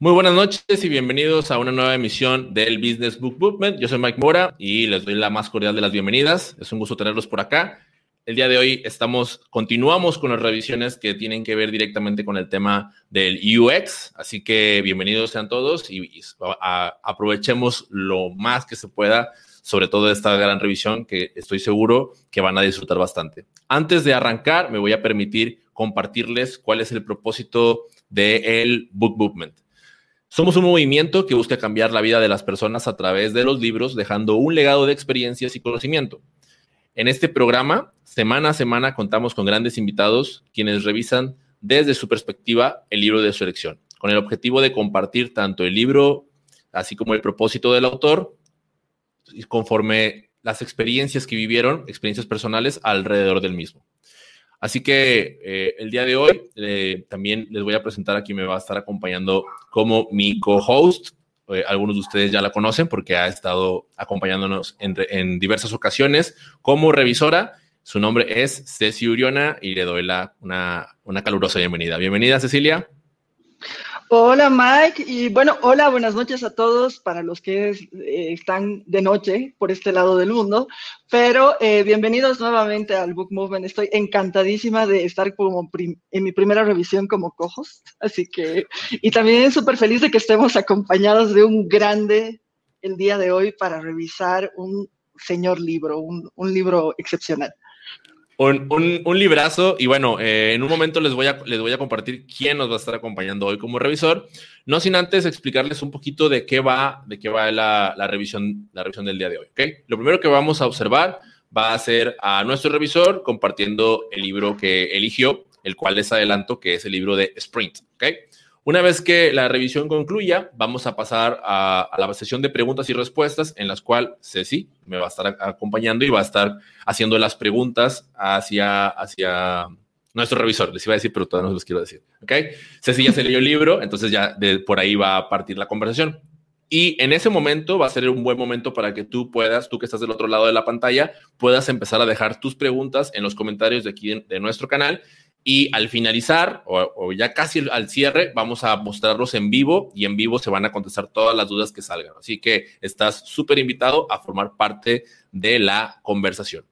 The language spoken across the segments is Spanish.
Muy buenas noches y bienvenidos a una nueva emisión del Business Book Movement. Yo soy Mike Mora y les doy la más cordial de las bienvenidas. Es un gusto tenerlos por acá. El día de hoy estamos, continuamos con las revisiones que tienen que ver directamente con el tema del UX, así que bienvenidos sean todos y, aprovechemos lo más que se pueda, sobre todo esta gran revisión que estoy seguro que van a disfrutar bastante. Antes de arrancar, me voy a permitir compartirles cuál es el propósito del Book Movement. Somos un movimiento que busca cambiar la vida de las personas a través de los libros, dejando un legado de experiencias y conocimiento. En este programa, semana a semana, contamos con grandes invitados quienes revisan desde su perspectiva el libro de su elección, con el objetivo de compartir tanto el libro, así como el propósito del autor, conforme las experiencias que vivieron, experiencias personales alrededor del mismo. Así que eh, el día de hoy eh, también les voy a presentar a quien me va a estar acompañando como mi co-host. Eh, algunos de ustedes ya la conocen porque ha estado acompañándonos en, diversas ocasiones como revisora. Su nombre es Ceci Uriona y le doy la, una, una calurosa bienvenida. Bienvenida, Cecilia. Hola Mike y bueno, hola, buenas noches a todos para los que eh, están de noche por este lado del mundo, pero eh, bienvenidos nuevamente al Book Movement. Estoy encantadísima de estar como en mi primera revisión como cojos, así que, y también súper feliz de que estemos acompañados de un grande el día de hoy para revisar un señor libro, un libro excepcional. Un, un, librazo y bueno, eh, en un momento les voy, a, les voy a compartir quién nos va a estar acompañando hoy como revisor, no sin antes explicarles un poquito de qué va, de qué va la, la revisión, la revisión del día de hoy. ¿okay? Lo primero que vamos a observar va a ser a nuestro revisor compartiendo el libro que eligió, el cual les adelanto que es el libro de Sprint. ¿okay? Una vez que la revisión concluya, vamos a pasar a, la sesión de preguntas y respuestas en las cuales Ceci me va a estar acompañando y va a estar haciendo las preguntas hacia, hacia nuestro revisor. Les iba a decir, pero todavía no los quiero decir. ¿Ok? Ceci ya se leyó el libro, entonces ya de, por ahí va a partir la conversación. Y en ese momento va a ser un buen momento para que tú puedas, tú que estás del otro lado de la pantalla, puedas empezar a dejar tus preguntas en los comentarios de aquí de nuestro canal y al finalizar, o, ya casi al cierre, vamos a mostrarlos en vivo y en vivo se van a contestar todas las dudas que salgan. Así que estás súper invitado a formar parte de la conversación.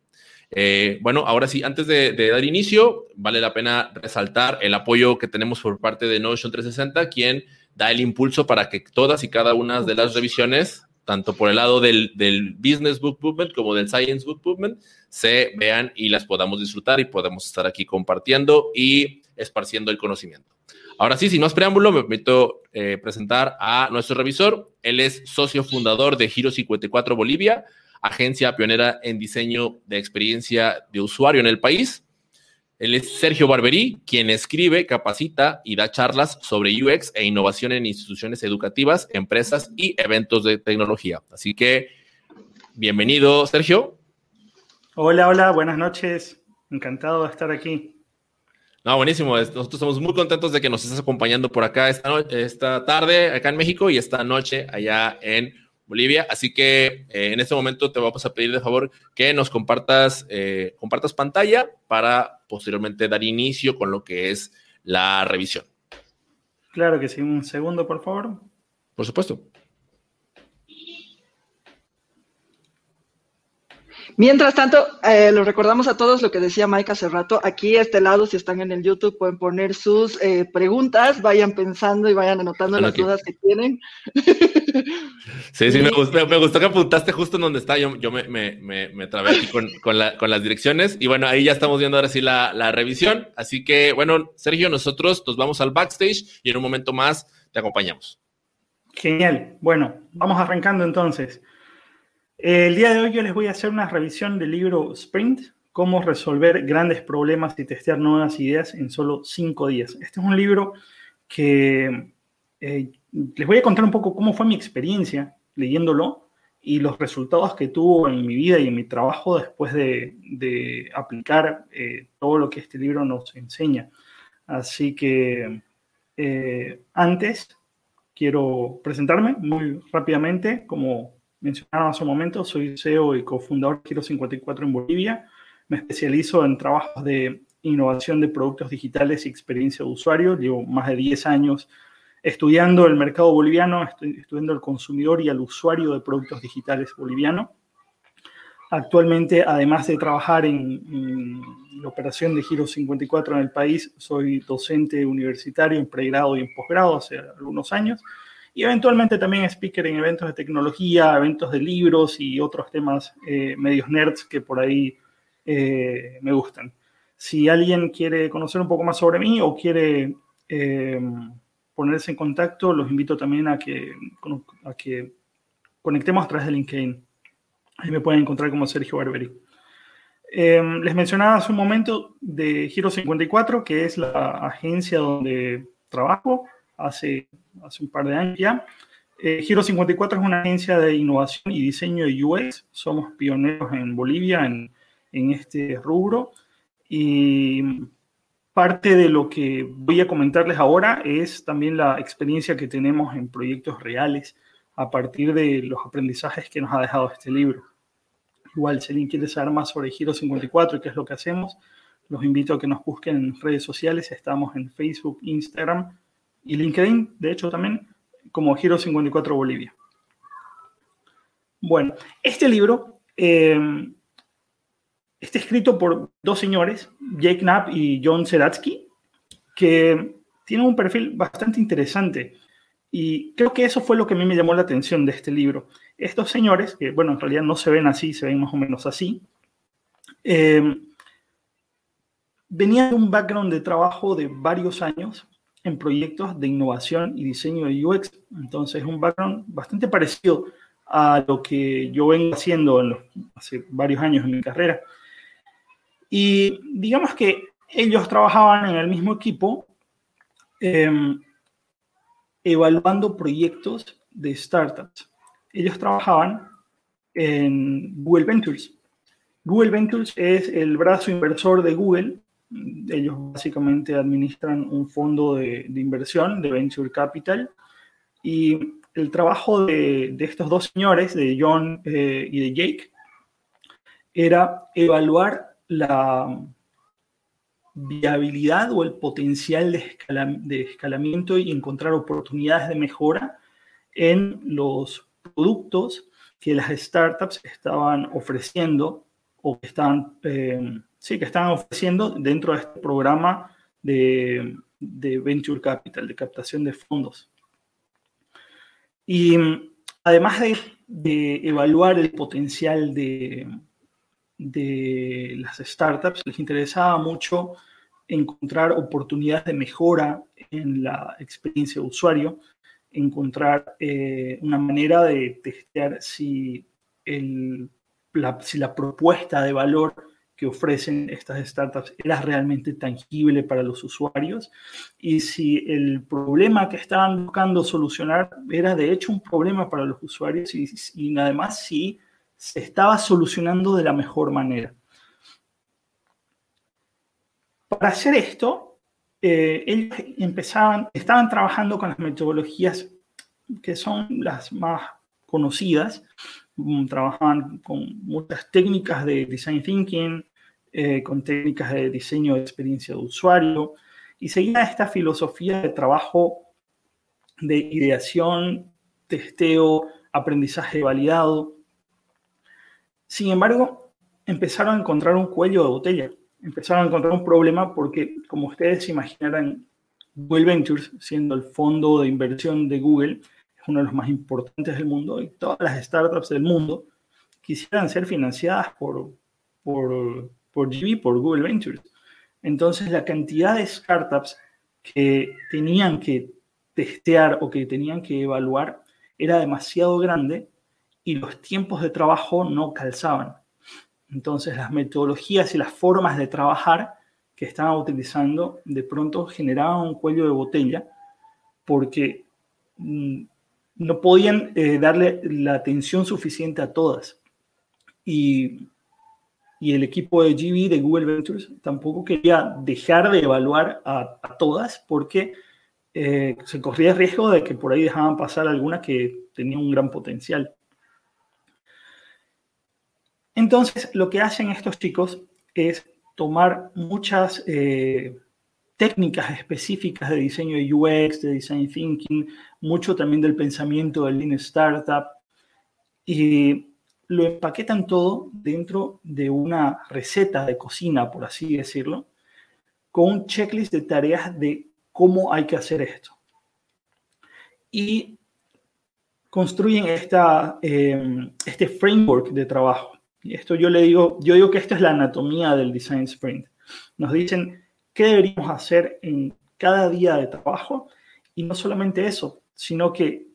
Eh, bueno, ahora sí, antes de, de, dar inicio, vale la pena resaltar el apoyo que tenemos por parte de Notion 360, quien da el impulso para que todas y cada una de las revisiones tanto por el lado del, Business Book Movement como del Science Book Movement, se vean y las podamos disfrutar y podemos estar aquí compartiendo y esparciendo el conocimiento. Ahora sí, sin más preámbulo, me permito eh, presentar a nuestro revisor. Él es socio fundador de Giro 54 Bolivia, agencia pionera en diseño de experiencia de usuario en el país. Él es Sergio Barberí, quien escribe, capacita y da charlas sobre UX e innovación en instituciones educativas, empresas y eventos de tecnología. Así que, bienvenido, Sergio. Hola, hola, buenas noches. Encantado de estar aquí. No, buenísimo. Nosotros estamos muy contentos de que nos estés acompañando por acá esta, esta tarde acá en México y esta noche allá en Bolivia. Así que eh, en este momento te vamos a pedir de favor que nos compartas, eh, compartas pantalla para posteriormente dar inicio con lo que es la revisión. Claro que sí. Un segundo, por favor. Por supuesto. Mientras tanto, eh, lo recordamos a todos lo que decía Mike hace rato. Aquí a este lado, si están en el YouTube, pueden poner sus eh, preguntas, vayan pensando y vayan anotando las dudas que tienen. Sí, sí, me gustó, me gustó que apuntaste justo en donde está. Yo, yo me, me, me, trabé aquí con, con, la, con, las direcciones. Y bueno, ahí ya estamos viendo ahora sí la, la revisión. Así que, bueno, Sergio, nosotros nos vamos al backstage y en un momento más te acompañamos. Genial. Bueno, vamos arrancando entonces. El día de hoy yo les voy a hacer una revisión del libro Sprint, cómo resolver grandes problemas y testear nuevas ideas en solo cinco días. Este es un libro que eh, les voy a contar un poco cómo fue mi experiencia leyéndolo y los resultados que tuvo en mi vida y en mi trabajo después de, aplicar eh, todo lo que este libro nos enseña. Así que eh, antes quiero presentarme muy rápidamente como mencionaron hace un momento, soy CEO y cofundador de Giro 54 en Bolivia. Me especializo en trabajos de innovación de productos digitales y experiencia de usuario. Llevo más de 10 años estudiando el mercado boliviano, estudiando el consumidor y al usuario de productos digitales boliviano. Actualmente, además de trabajar en, la operación de Giro 54 en el país, soy docente universitario en pregrado y en posgrado hace algunos años y eventualmente también speaker en eventos de tecnología, eventos de libros y otros temas eh, medios nerds que por ahí eh, me gustan. Si alguien quiere conocer un poco más sobre mí o quiere eh, ponerse en contacto, los invito también a que, a que conectemos a través de LinkedIn. Ahí me pueden encontrar como Sergio Barberi. Les mencionaba hace un momento de Giro 54, que es la agencia donde trabajo hace, hace un par de años ya. Eh, Giro 54 es una agencia de innovación y diseño de UX. Somos pioneros en Bolivia en, en este rubro. Y parte de lo que voy a comentarles ahora es también la experiencia que tenemos en proyectos reales a partir de los aprendizajes que nos ha dejado este libro. Igual, si alguien quiere saber más sobre Giro 54 y qué es lo que hacemos, los invito a que nos busquen en redes sociales. Estamos en Facebook, Instagram y LinkedIn, de hecho también, como Giro 54 Bolivia. Bueno, este libro eh, está escrito por dos señores, Jake Knapp y John Seratsky, que tienen un perfil bastante interesante. Y creo que eso fue lo que a mí me llamó la atención de este libro. Estos señores, que bueno, en realidad no se ven así, se ven más o menos así, eh, venían de un background de trabajo de varios años en proyectos de innovación y diseño de UX. Entonces, un background bastante parecido a lo que yo vengo haciendo hace varios años en mi carrera. Y digamos que ellos trabajaban en el mismo equipo em, evaluando proyectos de startups. Ellos trabajaban en Google Ventures. Google Ventures es el brazo inversor de Google. Ellos básicamente administran un fondo de, inversión, de Venture Capital. Y el trabajo de, estos dos señores, de John eh, y de Jake, era evaluar la viabilidad o el potencial de, escalamiento y encontrar oportunidades de mejora en los productos que las startups estaban ofreciendo o que estaban, eh, sí, que estaban ofreciendo dentro de este programa de, Venture Capital, de captación de fondos. Y además de evaluar el potencial de, de las startups les interesaba mucho encontrar oportunidades de mejora en la experiencia de usuario, encontrar eh, una manera de testear si, la, si la propuesta de valor que ofrecen estas startups era realmente tangible para los usuarios y si el problema que estaban buscando solucionar era de hecho un problema para los usuarios y, además si se estaba solucionando de la mejor manera. Para hacer esto, eh, ellos empezaban, estaban trabajando con las metodologías que son las más conocidas, trabajaban con muchas técnicas de design thinking, eh, con técnicas de diseño de experiencia de usuario, y seguía esta filosofía de trabajo de ideación, testeo, aprendizaje validado, sin embargo, empezaron a encontrar un cuello de botella, empezaron a encontrar un problema porque, como ustedes imaginarán, Google Ventures, siendo el fondo de inversión de Google, uno de los más importantes del mundo y todas las startups del mundo quisieran ser financiadas por, por, por GB, por Google Ventures. Entonces, la cantidad de startups que tenían que testear o que tenían que evaluar era demasiado grande y los tiempos de trabajo no calzaban. Entonces las metodologías y las formas de trabajar que estaban utilizando de pronto generaban un cuello de botella porque mm, no podían eh, darle la atención suficiente a todas. Y, el equipo de GB de Google Ventures tampoco quería dejar de evaluar a, todas porque eh, se corría el riesgo de que por ahí dejaban pasar algunas que tenían un gran potencial. Entonces, lo que hacen estos chicos es tomar muchas, eh, técnicas específicas de diseño de UX, de design thinking, mucho también del pensamiento del Lean Startup y lo empaquetan todo dentro de una receta de cocina, por así decirlo, con un checklist de tareas de cómo hay que hacer esto. Y construyen esta, eh, este framework de trabajo. Y esto yo le digo, yo digo que esto es la anatomía del design sprint. Nos dicen qué deberíamos hacer en cada día de trabajo y no solamente eso, sino que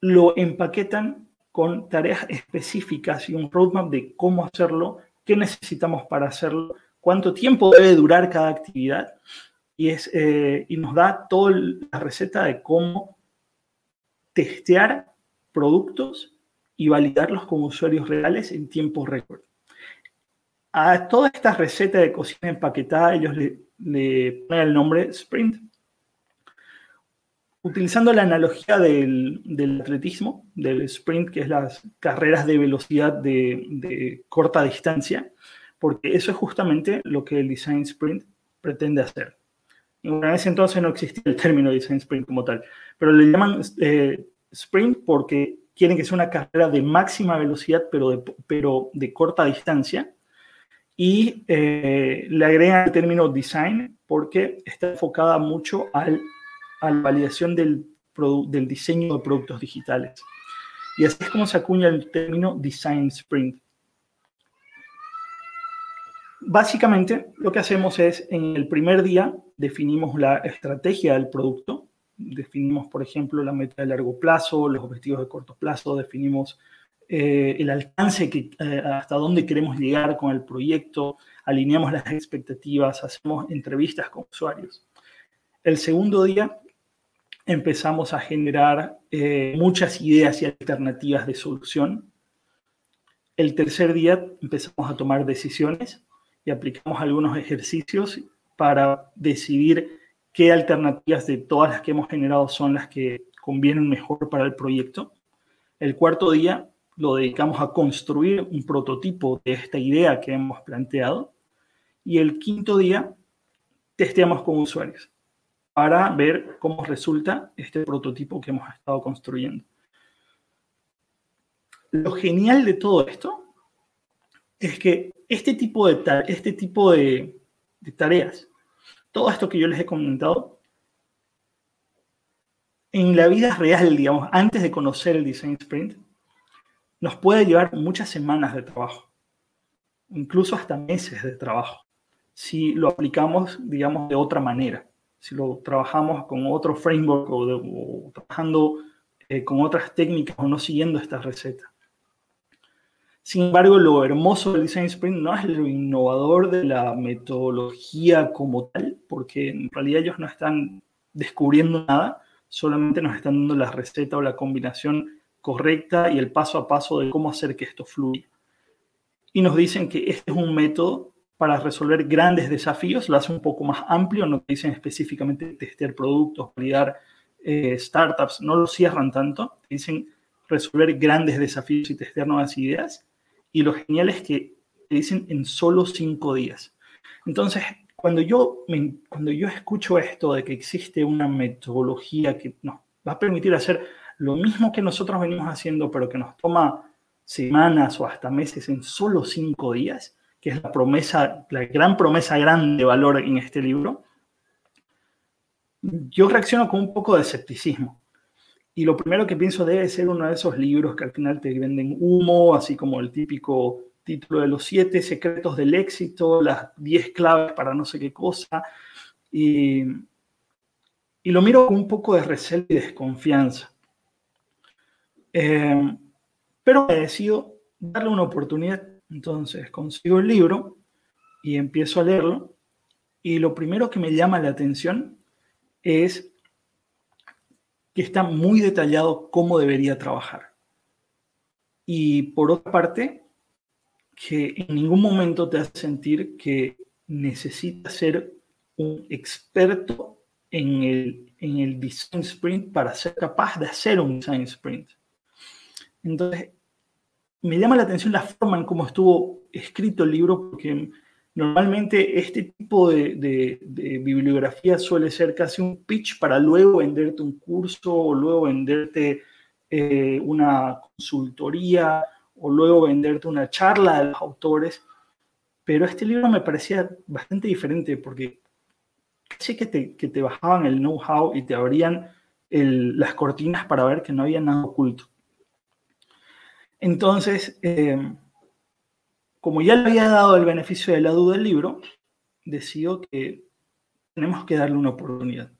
lo empaquetan con tareas específicas y un roadmap de cómo hacerlo, qué necesitamos para hacerlo, cuánto tiempo debe durar cada actividad y, es, eh, y nos da toda la receta de cómo testear productos y validarlos con usuarios reales en tiempo récord. A toda esta receta de cocina empaquetada ellos le, le ponen el nombre Sprint utilizando la analogía del, atletismo, del sprint, que es las carreras de velocidad de, corta distancia, porque eso es justamente lo que el design sprint pretende hacer. En ese entonces no existía el término design sprint como tal, pero le llaman eh, sprint porque quieren que sea una carrera de máxima velocidad, pero de, pero de corta distancia. Y eh, le agregan el término design porque está enfocada mucho al a la validación del, del diseño de productos digitales. Y así es como se acuña el término Design Sprint. Básicamente, lo que hacemos es, en el primer día, definimos la estrategia del producto, definimos, por ejemplo, la meta de largo plazo, los objetivos de corto plazo, definimos eh, el alcance, que, eh, hasta dónde queremos llegar con el proyecto, alineamos las expectativas, hacemos entrevistas con usuarios. El segundo día empezamos a generar eh, muchas ideas y alternativas de solución. El tercer día empezamos a tomar decisiones y aplicamos algunos ejercicios para decidir qué alternativas de todas las que hemos generado son las que convienen mejor para el proyecto. El cuarto día lo dedicamos a construir un prototipo de esta idea que hemos planteado. Y el quinto día testeamos con usuarios para ver cómo resulta este prototipo que hemos estado construyendo. Lo genial de todo esto es que este tipo de, este tipo de, tareas, todo esto que yo les he comentado, en la vida real, digamos, antes de conocer el Design Sprint, nos puede llevar muchas semanas de trabajo, incluso hasta meses de trabajo, si lo aplicamos, digamos, de otra manera si lo trabajamos con otro framework o, trabajando eh, con otras técnicas o no siguiendo esta receta. Sin embargo, lo hermoso del Design Sprint no es lo innovador de la metodología como tal, porque en realidad ellos no están descubriendo nada, solamente nos están dando la receta o la combinación correcta y el paso a paso de cómo hacer que esto fluya. Y nos dicen que este es un método para resolver grandes desafíos, lo hace un poco más amplio, no dicen específicamente testear productos, validar eh, startups, no lo cierran tanto, dicen resolver grandes desafíos y testear nuevas ideas. Y lo genial es que te dicen en solo cinco días. Entonces, cuando yo, cuando yo escucho esto de que existe una metodología que nos va a permitir hacer lo mismo que nosotros venimos haciendo, pero que nos toma semanas o hasta meses en solo cinco días, que es la promesa, la gran promesa grande de valor en este libro, yo reacciono con un poco de escepticismo. Y lo primero que pienso debe ser uno de esos libros que al final te venden humo, así como el típico título de los siete secretos del éxito, las diez claves para no sé qué cosa. Y, y lo miro con un poco de recelo y desconfianza. Eh, pero he decidido darle una oportunidad entonces consigo el libro y empiezo a leerlo y lo primero que me llama la atención es que está muy detallado cómo debería trabajar. Y por otra parte, que en ningún momento te hace sentir que necesitas ser un experto en el, en el design sprint para ser capaz de hacer un design sprint. Entonces, me llama la atención la forma en cómo estuvo escrito el libro, porque Normalmente este tipo de, bibliografía suele ser casi un pitch para luego venderte un curso o luego venderte eh, una consultoría o luego venderte una charla de los autores. Pero este libro me parecía bastante diferente porque casi que te, que te bajaban el know-how y te abrían las cortinas para ver que no había nada oculto. Entonces, eh, como ya le había dado el beneficio de la duda al libro, decidió que tenemos que darle una oportunidad.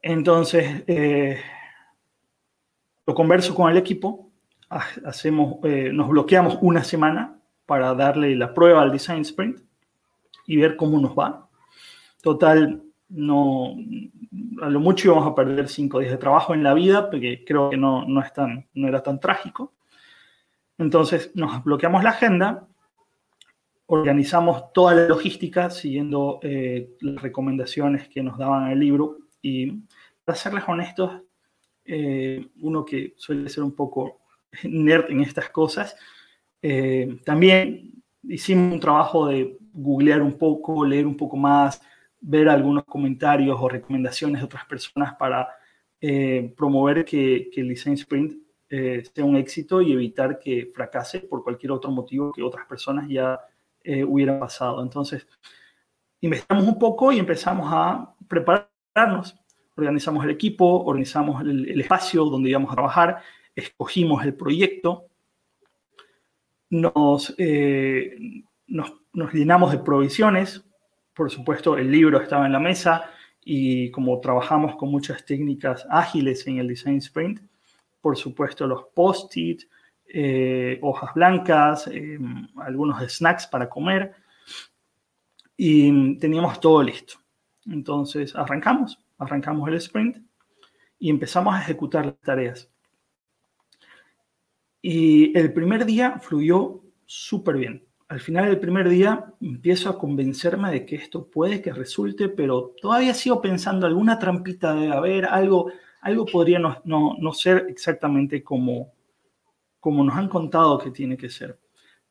Entonces, eh, lo converso con el equipo, hacemos, eh, nos bloqueamos una semana para darle la prueba al Design Sprint y ver cómo nos va. Total, no, a lo mucho íbamos a perder cinco días de trabajo en la vida, porque creo que no, no, era tan trágico. Entonces nos bloqueamos la agenda, organizamos toda la logística siguiendo eh, las recomendaciones que nos daban el libro y para serles honestos, eh, uno que suele ser un poco nerd en estas cosas, eh, también hicimos un trabajo de googlear un poco, leer un poco más, ver algunos comentarios o recomendaciones de otras personas para promover que, que el Design Sprint eh, sea un éxito y evitar que fracase por cualquier otro motivo que otras personas ya eh, hubieran pasado. Entonces, investigamos un poco y empezamos a prepararnos. Organizamos el equipo, organizamos el, espacio donde íbamos a trabajar, escogimos el proyecto, nos, eh, nos llenamos de provisiones. Por supuesto, el libro estaba en la mesa y como trabajamos con muchas técnicas ágiles en el Design Sprint, por supuesto los post-it, eh, hojas blancas, eh, algunos snacks para comer y teníamos todo listo. Entonces arrancamos, arrancamos el sprint y empezamos a ejecutar las tareas. Y el primer día fluyó súper bien. Al final del primer día empiezo a convencerme de que esto puede que resulte, pero todavía sigo pensando alguna trampita de haber, algo, algo podría no, ser exactamente como, como nos han contado que tiene que ser.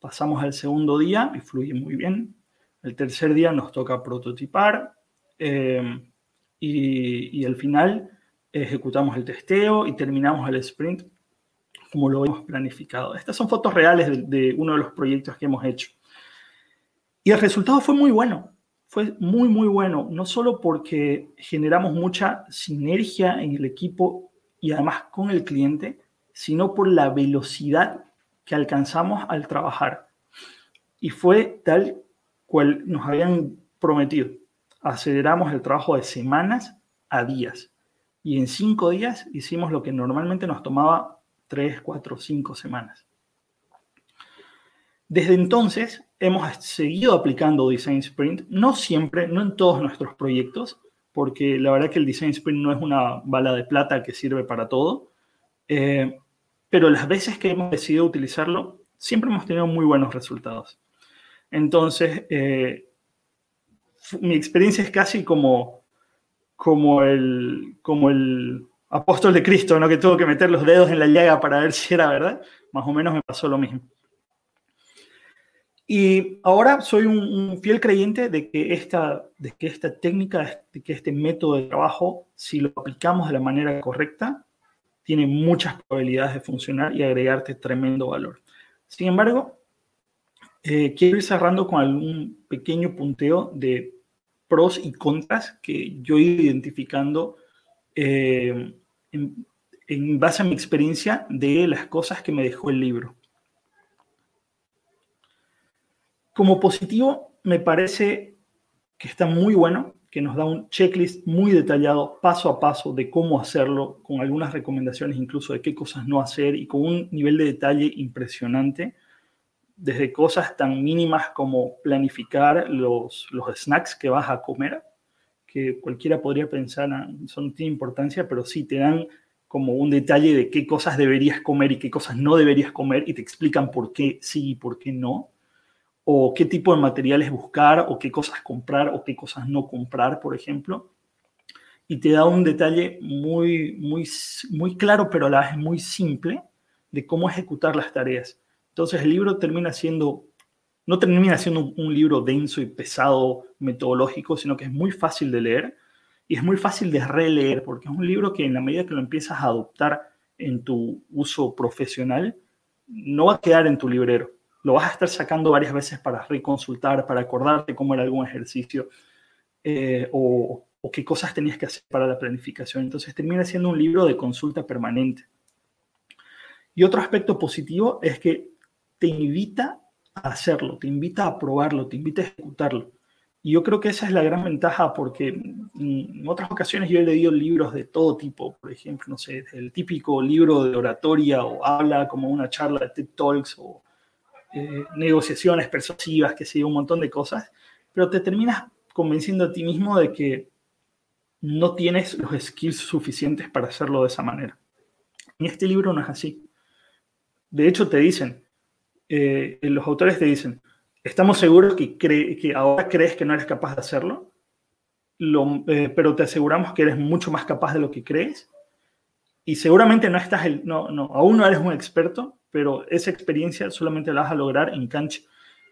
Pasamos al segundo día y fluye muy bien. El tercer día nos toca prototipar eh, y, al final ejecutamos el testeo y terminamos el sprint como lo hemos planificado. Estas son fotos reales de, uno de los proyectos que hemos hecho. Y el resultado fue muy bueno fue muy, muy bueno, no solo porque generamos mucha sinergia en el equipo y además con el cliente, sino por la velocidad que alcanzamos al trabajar. Y fue tal cual nos habían prometido. Aceleramos el trabajo de semanas a días. Y en cinco días hicimos lo que normalmente nos tomaba tres, cuatro, cinco semanas. Desde entonces hemos seguido aplicando Design Sprint, no siempre, no en todos nuestros proyectos, porque la verdad que el Design Sprint no es una bala de plata que sirve para todo, eh, pero las veces que hemos decidido utilizarlo, siempre hemos tenido muy buenos resultados. Entonces, eh, mi experiencia es casi como, como, el, como el apóstol de Cristo, ¿no? que tuvo que meter los dedos en la llaga para ver si era verdad. Más o menos me pasó lo mismo. Y ahora soy un, fiel creyente de que, esta, de que esta técnica, de que este método de trabajo, si lo aplicamos de la manera correcta, tiene muchas probabilidades de funcionar y agregarte tremendo valor. Sin embargo, eh, quiero ir cerrando con algún pequeño punteo de pros y contras que yo he ido identificando eh, en base a mi experiencia de las cosas que me dejó el libro. Como positivo, me parece que está muy bueno, que nos da un checklist muy detallado, paso a paso, de cómo hacerlo, con algunas recomendaciones incluso de qué cosas no hacer y con un nivel de detalle impresionante, desde cosas tan mínimas como planificar los, los snacks que vas a comer, que cualquiera podría pensar, ah, eso no importancia, pero sí te dan como un detalle de qué cosas deberías comer y qué cosas no deberías comer y te explican por qué sí y por qué no o qué tipo de materiales buscar, o qué cosas comprar, o qué cosas no comprar, por ejemplo. Y te da un detalle muy, muy, muy claro, pero a la vez muy simple, de cómo ejecutar las tareas. Entonces el libro termina siendo no termina siendo un, libro denso y pesado metodológico, sino que es muy fácil de leer y es muy fácil de releer, porque es un libro que en la medida que lo empiezas a adoptar en tu uso profesional, no va a quedar en tu librero. Lo vas a estar sacando varias veces para reconsultar, para acordarte cómo era algún ejercicio eh, o, o qué cosas tenías que hacer para la planificación. Entonces termina siendo un libro de consulta permanente. Y otro aspecto positivo es que te invita hacerlo, te invita a probarlo, te invita a ejecutarlo. Y yo creo que esa es la gran ventaja porque en otras ocasiones yo he leído libros de todo tipo, por ejemplo, no sé, el típico libro de oratoria o habla como una charla de TED Talks o eh, negociaciones persuasivas, que sé, un montón de cosas, pero te terminas convenciendo a ti mismo de que no tienes los skills suficientes para hacerlo de esa manera. En este libro no es así. De hecho, te dicen, eh, los autores te dicen, estamos seguros que, ahora crees que no eres capaz de hacerlo, eh, pero te aseguramos que eres mucho más capaz de lo que crees y seguramente no estás, el, no, aún no eres un experto, pero esa experiencia solamente la vas a lograr en cancha.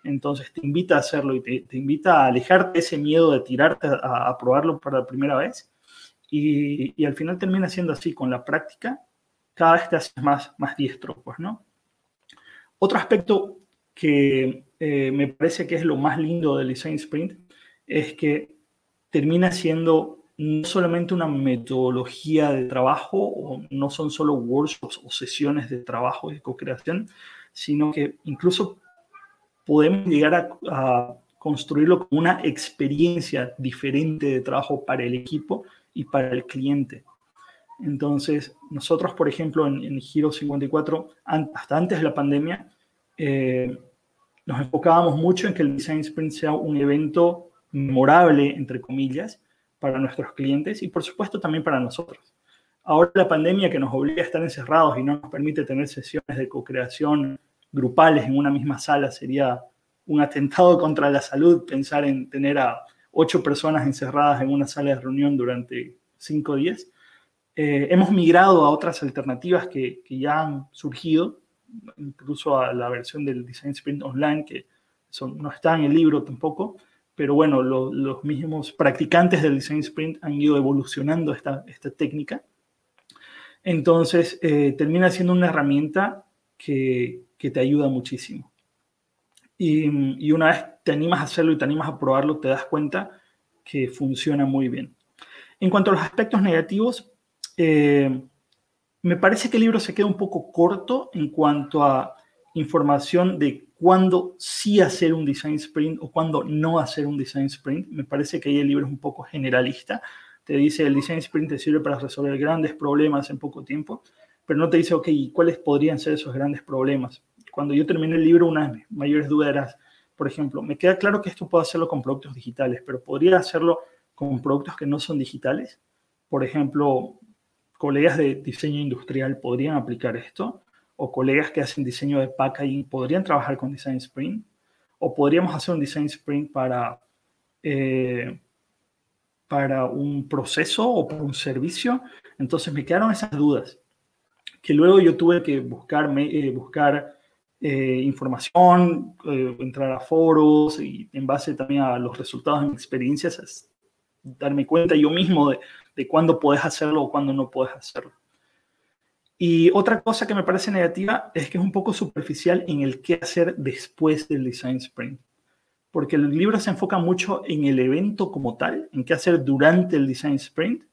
Entonces te invita a hacerlo y te, invita a alejarte ese miedo de tirarte a, probarlo para la primera vez. Y, y, al final termina siendo así, con la práctica, cada vez te haces más, más diestro, pues, ¿no? Otro aspecto que eh, me parece que es lo más lindo del Design Sprint es que termina siendo no solamente una metodología de trabajo, no son solo workshops o sesiones de trabajo y co-creación, sino que incluso podemos llegar a, a, construirlo como una experiencia diferente de trabajo para el equipo y para el cliente. Entonces, nosotros, por ejemplo, en, Giro 54, hasta antes de la pandemia, eh, nos enfocábamos mucho en que el Design Sprint sea un evento memorable, entre comillas, para nuestros clientes y, por supuesto, también para nosotros. Ahora la pandemia que nos obliga a estar encerrados y no nos permite tener sesiones de co-creación grupales en una misma sala sería un atentado contra la salud pensar en tener a ocho personas encerradas en una sala de reunión durante cinco días. Eh, hemos migrado a otras alternativas que, ya han surgido, incluso a la versión del Design Sprint Online, que no está en el libro tampoco, pero bueno, lo, los mismos practicantes del Design Sprint han ido evolucionando esta, esta técnica. Entonces, eh, termina siendo una herramienta que, que te ayuda muchísimo. Y, y, una vez te animas a hacerlo y te animas a probarlo, te das cuenta que funciona muy bien. En cuanto a los aspectos negativos, eh, me parece que el libro se queda un poco corto en cuanto a información de cuándo sí hacer un design sprint o cuándo no hacer un design sprint. Me parece que ahí el libro es un poco generalista. Te dice el design sprint te sirve para resolver grandes problemas en poco tiempo, pero no te dice, ok, ¿cuáles podrían ser esos grandes problemas? Cuando yo terminé el libro, una de mis mayores dudas era, por ejemplo, me queda claro que esto puedo hacerlo con productos digitales, pero ¿podría hacerlo con productos que no son digitales? Por ejemplo, colegas de diseño industrial podrían aplicar esto, o colegas que hacen diseño de packaging podrían trabajar con Design Sprint, o podríamos hacer un Design Sprint para, eh, para un proceso o para un servicio. Entonces me quedaron esas dudas, que luego yo tuve que buscar, eh, buscar eh, información, eh, entrar a foros y en base también a los resultados de mis experiencias, darme cuenta yo mismo de, de cuándo puedes hacerlo o cuándo no puedes hacerlo. Y otra cosa que me parece negativa es que es un poco superficial en el qué hacer después del Design Sprint. Porque el libro se enfoca mucho en el evento como tal, en qué hacer durante el Design Sprint,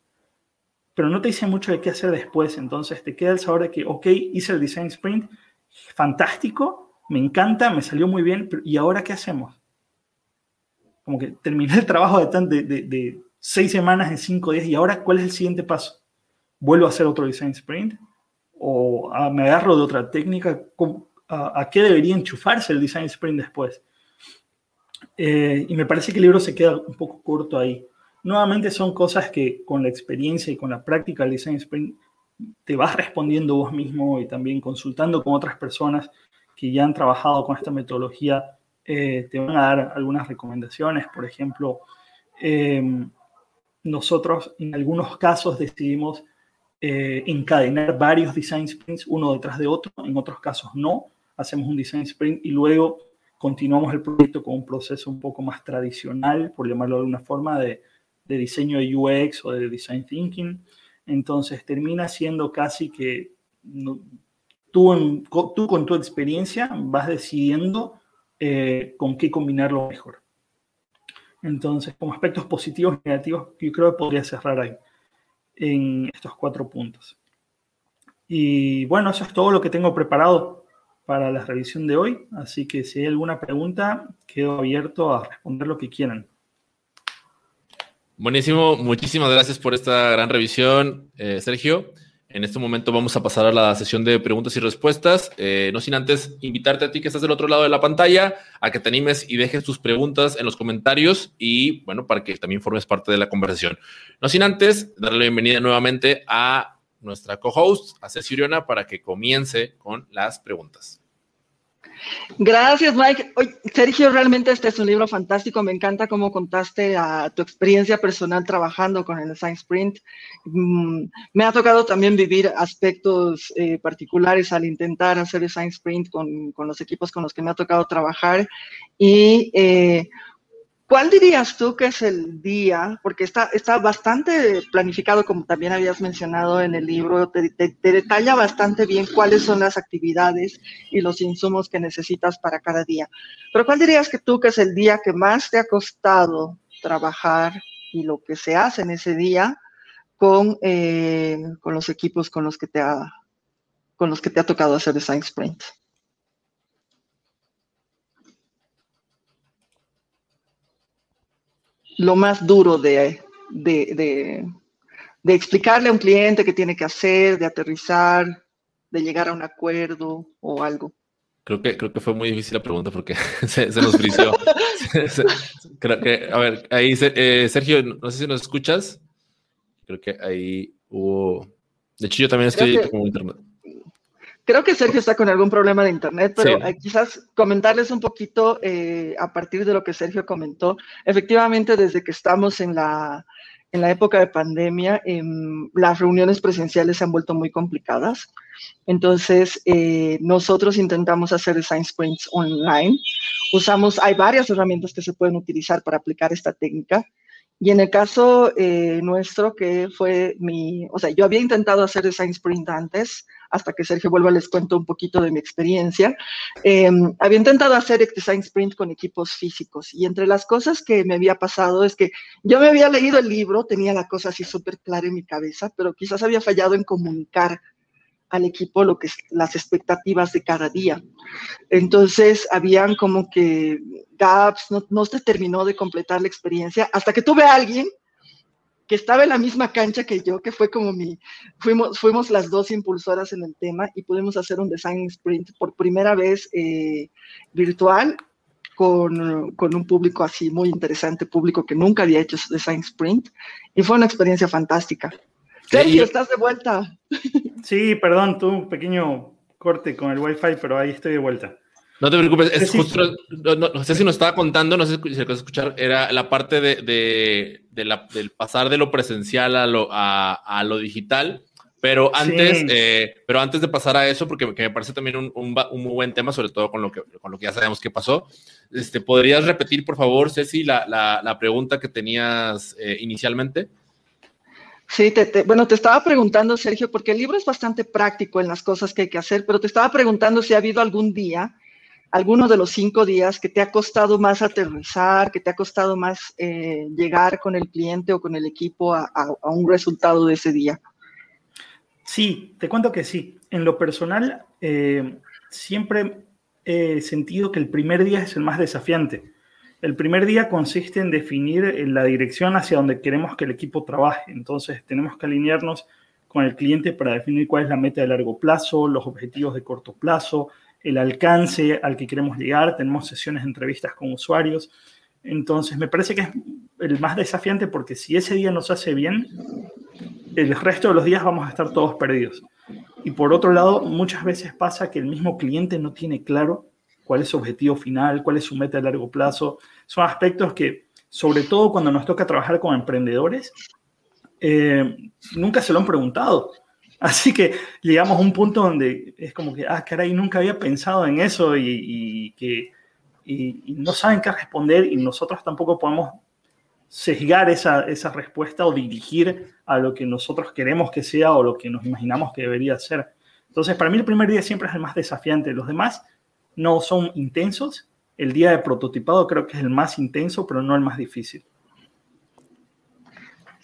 pero no te dice mucho de qué hacer después. Entonces te queda el sabor que, ok, hice el Design Sprint, fantástico, me encanta, me salió muy bien, ¿y ahora qué hacemos? Como que terminé el trabajo de, de, de, seis semanas en cinco días y ahora cuál es el siguiente paso? ¿Vuelvo a hacer otro design sprint? ¿O ah, me agarro de otra técnica? ¿A, qué debería enchufarse el design sprint después? Eh, y me parece que el libro se queda un poco corto ahí. Nuevamente son cosas que con la experiencia y con la práctica del design sprint te vas respondiendo vos mismo y también consultando con otras personas que ya han trabajado con esta metodología, eh, te van a dar algunas recomendaciones. Por ejemplo, eh, nosotros en algunos casos decidimos eh, encadenar varios design sprints uno detrás de otro, en otros casos no. Hacemos un design sprint y luego continuamos el proyecto con un proceso un poco más tradicional, por llamarlo de alguna forma, de, de diseño de UX o de design thinking. Entonces termina siendo casi que tú, tú con tu experiencia vas decidiendo eh, con qué combinarlo mejor. Entonces, como aspectos positivos y negativos, yo creo que podría cerrar ahí, en estos cuatro puntos. Y bueno, eso es todo lo que tengo preparado para la revisión de hoy. Así que si hay alguna pregunta, quedo abierto a responder lo que quieran. Buenísimo, muchísimas gracias por esta gran revisión, eh, Sergio. En este momento vamos a pasar a la sesión de preguntas y respuestas. Eh, no sin antes invitarte a ti que estás del otro lado de la pantalla a que te animes y dejes tus preguntas en los comentarios y bueno, para que también formes parte de la conversación. No sin antes darle la bienvenida nuevamente a nuestra co-host, a Ceci Uriona, para que comience con las preguntas. Gracias, Mike. Sergio, realmente este es un libro fantástico. Me encanta cómo contaste tu experiencia personal trabajando con el Design Sprint. Mm, me ha tocado también vivir aspectos eh, particulares al intentar hacer Design Sprint con, con, los equipos con los que me ha tocado trabajar. Y eh, ¿Cuál dirías tú que es el día? Porque está, está bastante planificado, como también habías mencionado en el libro, te, detalla bastante bien cuáles son las actividades y los insumos que necesitas para cada día. Pero ¿cuál dirías que tú que es el día que más te ha costado trabajar y lo que se hace en ese día con, eh, con los equipos con los que te ha, con los que te ha tocado hacer Design Sprint? Lo más duro de, explicarle a un cliente qué tiene que hacer, de aterrizar, de llegar a un acuerdo o algo? Creo que, creo que fue muy difícil la pregunta porque se, nos frició. creo que, a ver, ahí, eh, Sergio, no sé si nos escuchas. Creo que ahí hubo. De hecho, yo también estoy como internet. Creo que Sergio está con algún problema de internet, pero eh, quizás comentarles un poquito eh, a partir de lo que Sergio comentó. Efectivamente, desde que estamos en la, en la época de pandemia, em, las reuniones presenciales se han vuelto muy complicadas. Entonces, eh, nosotros intentamos hacer design sprints online. Usamos, hay varias herramientas que se pueden utilizar para aplicar esta técnica. Y en el caso nuestro, que fue mi, o sea, yo había intentado hacer design sprint antes, hasta que Sergio vuelva les cuento un poquito de mi experiencia. Em, había intentado hacer Design Sprint con equipos físicos y entre las cosas que me había pasado es que yo me había leído el libro, tenía la cosa así súper clara en mi cabeza, pero quizás había fallado en comunicar al equipo lo que las expectativas de cada día. Entonces, habían como que gaps, no, no se terminó de completar la experiencia hasta que tuve a alguien que estaba en la misma cancha que yo, que fue como mi, fuimos, fuimos las dos impulsoras en el tema y pudimos hacer un design sprint por primera vez eh, virtual con, con, un público así muy interesante, público que nunca había hecho su design sprint y fue una experiencia fantástica. Sergio, estás de vuelta. Sí, perdón, tuve un pequeño corte con el wifi, pero ahí estoy de vuelta. No te preocupes, es justo, no, sé si nos estaba contando, no sé si lo escuchar, era la parte de, de, la, del pasar de lo presencial a lo, a, lo digital, pero antes, eh, pero antes de pasar a eso, porque me parece también un, un, muy buen tema, sobre todo con lo que, con lo que ya sabemos que pasó, este, ¿podrías repetir, por favor, Ceci, la, la, la pregunta que tenías eh, inicialmente? Sí, te, bueno, te estaba preguntando, Sergio, porque el libro es bastante práctico en las cosas que hay que hacer, pero te estaba preguntando si ha habido algún día alguno de los cinco días que te ha costado más aterrizar, que te ha costado más eh, llegar con el cliente o con el equipo a, un resultado de ese día? Sí, te cuento que sí. En lo personal, eh, siempre he sentido que el primer día es el más desafiante. El primer día consiste en definir la dirección hacia donde queremos que el equipo trabaje. Entonces, tenemos que alinearnos con el cliente para definir cuál es la meta de largo plazo, los objetivos de corto plazo, el alcance al que queremos llegar, tenemos sesiones de entrevistas con usuarios. Entonces, me parece que es el más desafiante porque si ese día nos hace bien, el resto de los días vamos a estar todos perdidos. Y por otro lado, muchas veces pasa que el mismo cliente no tiene claro cuál es su objetivo final, cuál es su meta a largo plazo. Son aspectos que, sobre todo cuando nos toca trabajar con emprendedores, eh, nunca se lo han preguntado. Así que llegamos a un punto donde es como que, ah, caray, nunca había pensado en eso y, que y, no saben qué responder y nosotros tampoco podemos sesgar esa, esa respuesta o dirigir a lo que nosotros queremos que sea o lo que nos imaginamos que debería ser. Entonces, para mí el primer día siempre es el más desafiante. Los demás no son intensos. El día de prototipado creo que es el más intenso, pero no el más difícil.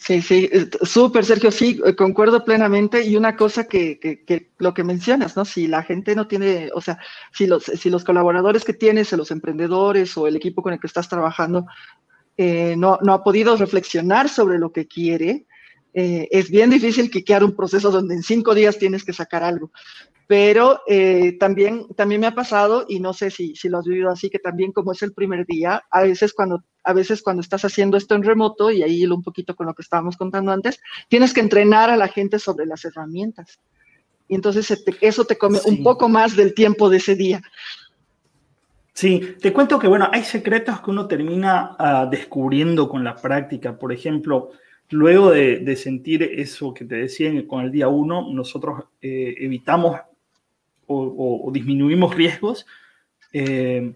Sí, sí, súper, Sergio, sí, eh, concuerdo plenamente. Y una cosa que, que, lo que mencionas, ¿no? Si la gente no tiene, o sea, si los, si los colaboradores que tienes, los emprendedores o el equipo con el que estás trabajando, eh, no, no, ha podido reflexionar sobre lo que quiere, eh, es bien difícil quiquear un proceso donde en cinco días tienes que sacar algo. Pero eh, también, también me ha pasado, y no sé si, si lo has vivido así, que también como es el primer día, a veces cuando, a veces cuando estás haciendo esto en remoto, y ahí un poquito con lo que estábamos contando antes, tienes que entrenar a la gente sobre las herramientas. Y entonces eso te come un poco más del tiempo de ese día. Sí, te cuento que, bueno, hay secretos que uno termina uh, descubriendo con la práctica. Por ejemplo, luego de, de, sentir eso que te decía con el día uno, nosotros eh, evitamos o, o, disminuimos riesgos eh,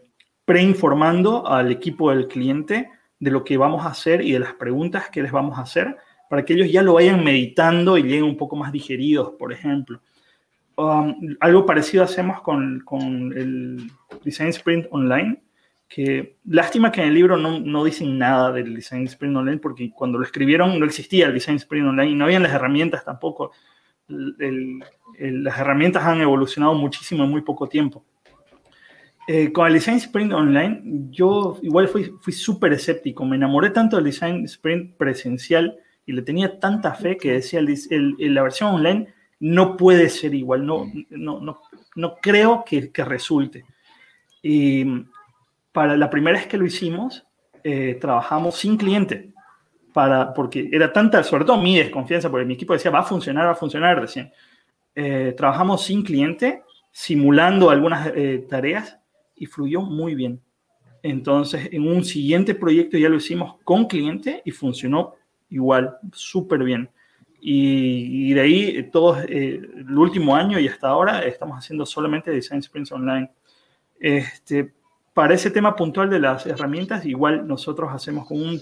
preinformando al equipo del cliente de lo que vamos a hacer y de las preguntas que les vamos a hacer para que ellos ya lo vayan meditando y lleguen un poco más digeridos, por ejemplo. Um, algo parecido hacemos con, con, el Design Sprint Online, que lástima que en el libro no, no, dicen nada del Design Sprint Online, porque cuando lo escribieron no existía el Design Sprint Online y no habían las herramientas tampoco. Las herramientas han evolucionado muchísimo en muy poco tiempo. Eh, con el Design Sprint Online, yo igual fui, fui súper escéptico. Me enamoré tanto del Design Sprint presencial y le tenía tanta fe que decía el, la versión online no puede ser igual, no, mm. no, no, no creo que, que, resulte. Y para la primera vez que lo hicimos, eh, trabajamos sin cliente, para, porque era tanta, sobre todo mi desconfianza, porque mi equipo decía, va a funcionar, va a funcionar recién. Eh, trabajamos sin cliente, simulando algunas eh, tareas y fluyó muy bien. Entonces, en un siguiente proyecto ya lo hicimos con cliente y funcionó igual, súper bien. Y, de ahí, eh, todo eh, el último año y hasta ahora, estamos haciendo solamente Design Sprints Online. Este, para ese tema puntual de las herramientas, igual nosotros hacemos como un,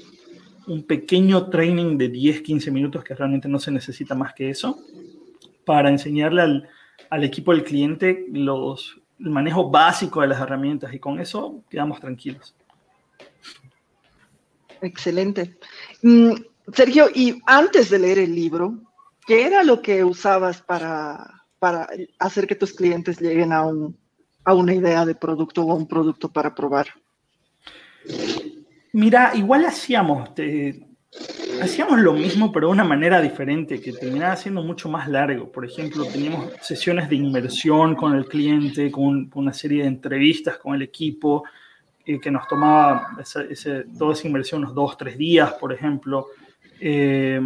un pequeño training de 10, 15 minutos, que realmente no se necesita más que eso, para enseñarle al, al equipo del cliente los, el manejo básico de las herramientas y con eso quedamos tranquilos. Excelente. Mm, Sergio, y antes de leer el libro, ¿qué era lo que usabas para, para hacer que tus clientes lleguen a, un, a una idea de producto o a un producto para probar? Mira, igual hacíamos, hacíamos lo mismo, pero de una manera diferente, que terminaba siendo mucho más largo. Por ejemplo, teníamos sesiones de inmersión con el cliente, con, una serie de entrevistas con el equipo, eh, que nos tomaba toda esa inversión unos dos, tres días, por ejemplo. Eh,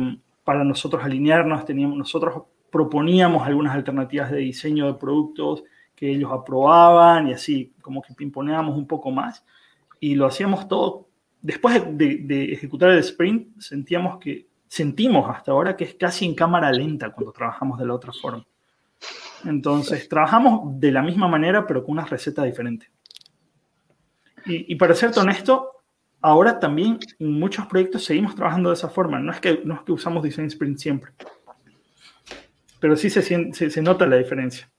para nosotros alinearnos, teníamos, nosotros proponíamos algunas alternativas de diseño de productos que ellos aprobaban y así como que imponíamos un poco más y lo hacíamos todo. Después de, ejecutar el sprint, sentíamos que, sentimos hasta ahora que es casi en cámara lenta cuando trabajamos de la otra forma. Entonces, trabajamos de la misma manera, pero con una receta diferente. Y, para ser honesto, ahora también en muchos proyectos seguimos trabajando de esa forma. No es que, no es que usamos Design Sprint siempre, pero sí se, se nota la diferencia.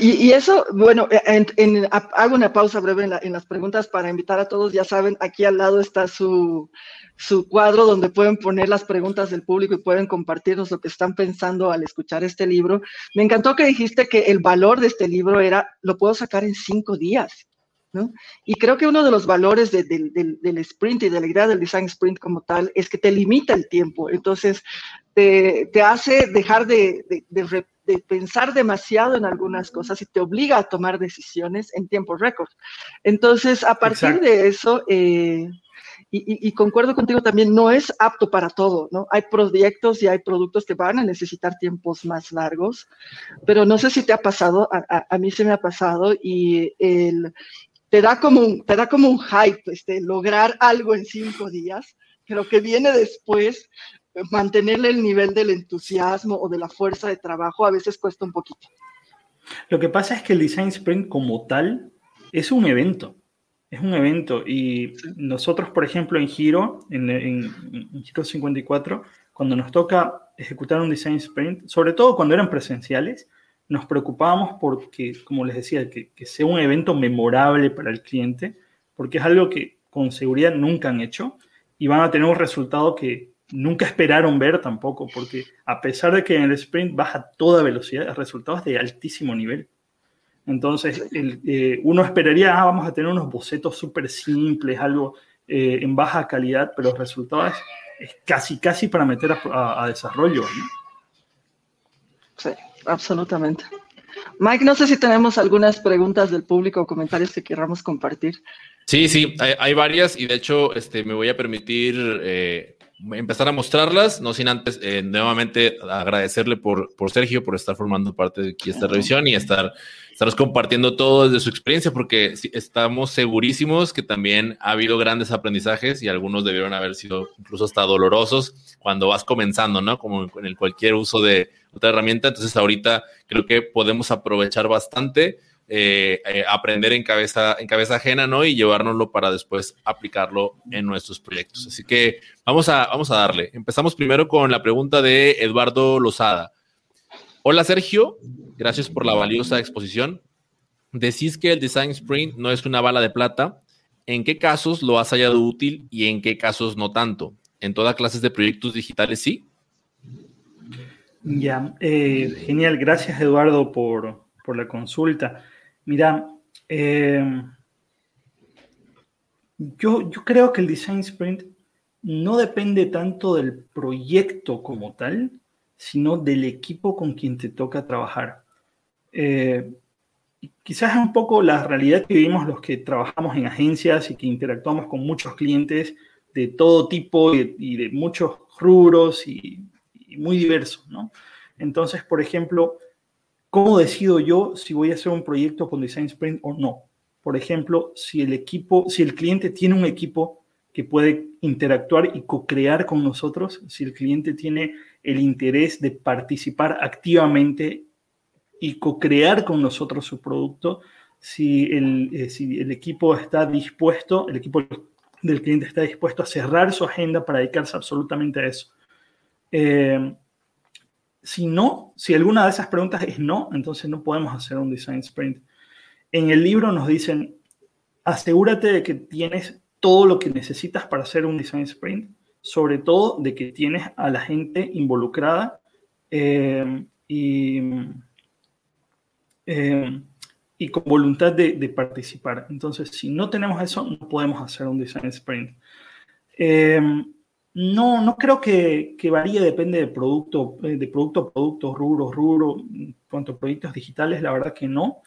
Y, y, eso, bueno, en, en, hago una pausa breve en, la, en, las preguntas para invitar a todos. Ya saben, aquí al lado está su, su cuadro donde pueden poner las preguntas del público y pueden compartirnos lo que están pensando al escuchar este libro. Me encantó que dijiste que el valor de este libro era, lo puedo sacar en cinco días. Y creo que uno de los valores del sprint y de la idea del design sprint como tal es que te limita el tiempo. Entonces, te, hace dejar de, pensar demasiado en algunas cosas y te obliga a tomar decisiones en tiempo récord. Entonces, a partir de eso, eh, y, concuerdo contigo también, no es apto para todo, ¿no? Hay proyectos y hay productos que van a necesitar tiempos más largos, pero no sé si te ha pasado, a, a mí se me ha pasado y el, te da como un, te da como un hype, este, lograr algo en cinco días, pero que viene después, mantenerle el nivel del entusiasmo o de la fuerza de trabajo a veces cuesta un poquito. Lo que pasa es que el design sprint como tal es un evento. Es un evento. Y nosotros, por ejemplo, en Giro, en, en, Giro 54, cuando nos toca ejecutar un design sprint, sobre todo cuando eran presenciales, nos preocupábamos porque, como les decía, que, que sea un evento memorable para el cliente, porque es algo que con seguridad nunca han hecho y van a tener un resultado que nunca esperaron ver tampoco, porque a pesar de que en el sprint baja toda velocidad, el resultado es de altísimo nivel. Entonces, eh, uno esperaría, ah, vamos a tener unos bocetos súper simples, algo eh, en baja calidad, pero el resultado es, casi, casi para meter a, desarrollo. Sí, absolutamente. Mike, no sé si tenemos algunas preguntas del público o comentarios que queramos compartir. Sí, sí, hay, varias y de hecho este, me voy a permitir eh, empezar a mostrarlas, no sin antes eh, nuevamente agradecerle por, por Sergio por estar formando parte de aquí esta revisión y estar estaros compartiendo todo desde su experiencia, porque estamos segurísimos que también ha habido grandes aprendizajes y algunos debieron haber sido incluso hasta dolorosos cuando vas comenzando, ¿no? Como en el cualquier uso de otra herramienta. Entonces ahorita creo que podemos aprovechar bastante eh, eh, aprender en cabeza, en cabeza ajena, ¿no? Y llevárnoslo para después aplicarlo en nuestros proyectos. Así que vamos a, vamos a darle. Empezamos primero con la pregunta de Eduardo Lozada. Hola Sergio, gracias por la valiosa exposición. Decís que el Design Sprint no es una bala de plata. ¿En qué casos lo has hallado útil y en qué casos no tanto? ¿En todas clases de proyectos digitales sí? Ya, eh, genial. Gracias Eduardo por, por la consulta. Mira, eh, yo, yo creo que el design sprint no depende tanto del proyecto como tal, sino del equipo con quien te toca trabajar. Eh, quizás es un poco la realidad que vivimos los que trabajamos en agencias y que interactuamos con muchos clientes de todo tipo y, de muchos rubros y, muy diversos, ¿no? Entonces, por ejemplo, ¿Cómo decido yo si voy a hacer un proyecto con Design Sprint o no? Por ejemplo, si el equipo, si el cliente tiene un equipo que puede interactuar y co-crear con nosotros, si el cliente tiene el interés de participar activamente y co-crear con nosotros su producto, si el, eh, si el equipo está dispuesto, el equipo del cliente está dispuesto a cerrar su agenda para dedicarse absolutamente a eso. Eh, si no, si alguna de esas preguntas es no, entonces no podemos hacer un design sprint. En el libro nos dicen, asegúrate de que tienes todo lo que necesitas para hacer un design sprint, sobre todo de que tienes a la gente involucrada eh, y, eh, y, con voluntad de, participar. Entonces, si no tenemos eso, no podemos hacer un design sprint. Eh, no, no creo que, que varíe, depende de producto, eh, de producto a producto, rubro, rubro, cuanto a proyectos digitales, la verdad que no.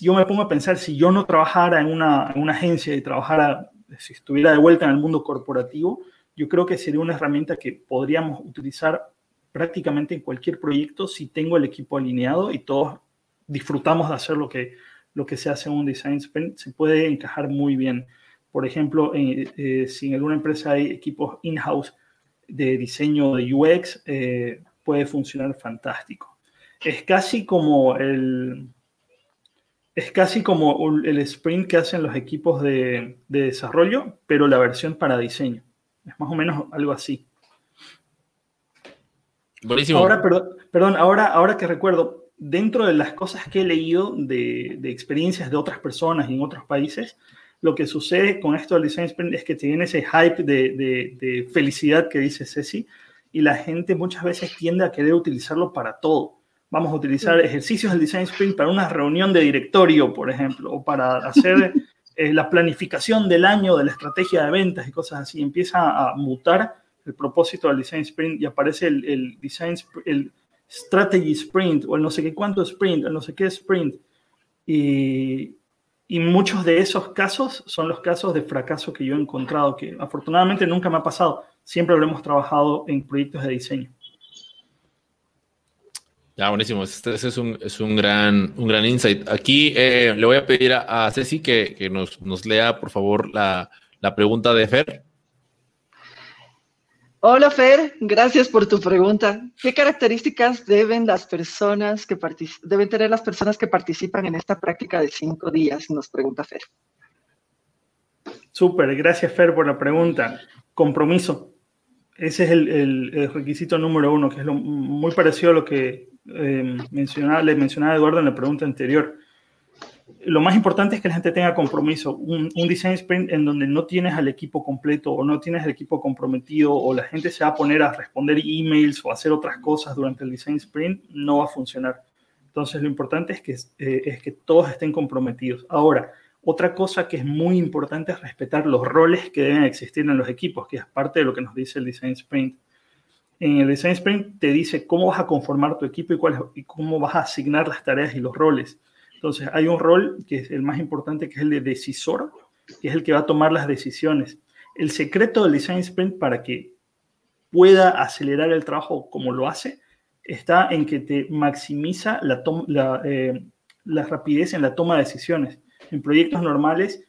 yo me pongo a pensar, si yo no trabajara en una, en una agencia y trabajara, si estuviera de vuelta en el mundo corporativo, yo creo que sería una herramienta que podríamos utilizar prácticamente en cualquier proyecto si tengo el equipo alineado y todos disfrutamos de hacer lo que, lo que se hace en un design sprint, se puede encajar muy bien. Por ejemplo, eh, si en alguna empresa hay equipos in-house de diseño de UX, eh, puede funcionar fantástico. Es casi como el, es casi como el sprint que hacen los equipos de, desarrollo, pero la versión para diseño. Es más o menos algo así. Buenísimo. Ahora, perdón, ahora, ahora que recuerdo, dentro de las cosas que he leído de, de experiencias de otras personas en otros países, lo que sucede con esto del design sprint es que tiene ese hype de, felicidad que dice Ceci y la gente muchas veces tiende a querer utilizarlo para todo. Vamos a utilizar ejercicios del design sprint para una reunión de directorio, por ejemplo, o para hacer eh, la planificación del año de la estrategia de ventas y cosas así. Empieza a mutar el propósito del design sprint y aparece el, el design el strategy sprint o el no sé qué cuánto sprint, el no sé qué sprint. Y, y muchos de esos casos son los casos de fracaso que yo he encontrado, que afortunadamente nunca me ha pasado. Siempre lo hemos trabajado en proyectos de diseño. Ya, buenísimo. Este, es, un, es un, gran, un gran insight. Aquí eh, le voy a pedir a, Ceci que, que nos, nos, lea, por favor, la, la pregunta de Fer. Hola Fer, gracias por tu pregunta. ¿Qué características deben las personas que deben tener las personas que participan en esta práctica de cinco días? Nos pregunta Fer. Súper, gracias Fer por la pregunta. Compromiso. Ese es el, requisito número uno, que es lo, muy parecido a lo que eh, mencionaba, le mencionaba Eduardo en la pregunta anterior lo más importante es que la gente tenga compromiso. Un, design sprint en donde no tienes al equipo completo o no tienes el equipo comprometido o la gente se va a poner a responder emails o hacer otras cosas durante el design sprint, no va a funcionar. Entonces lo importante es que, eh, es que todos estén comprometidos. Ahora, otra cosa que es muy importante es respetar los roles que deben existir en los equipos, que es parte de lo que nos dice el design sprint. En el design sprint te dice cómo vas a conformar tu equipo y, cuál, y cómo vas a asignar las tareas y los roles. Entonces, hay un rol que es el más importante, que es el de decisor, que es el que va a tomar las decisiones. El secreto del design sprint para que pueda acelerar el trabajo como lo hace, está en que te maximiza la, eh, rapidez en la toma de decisiones. En proyectos normales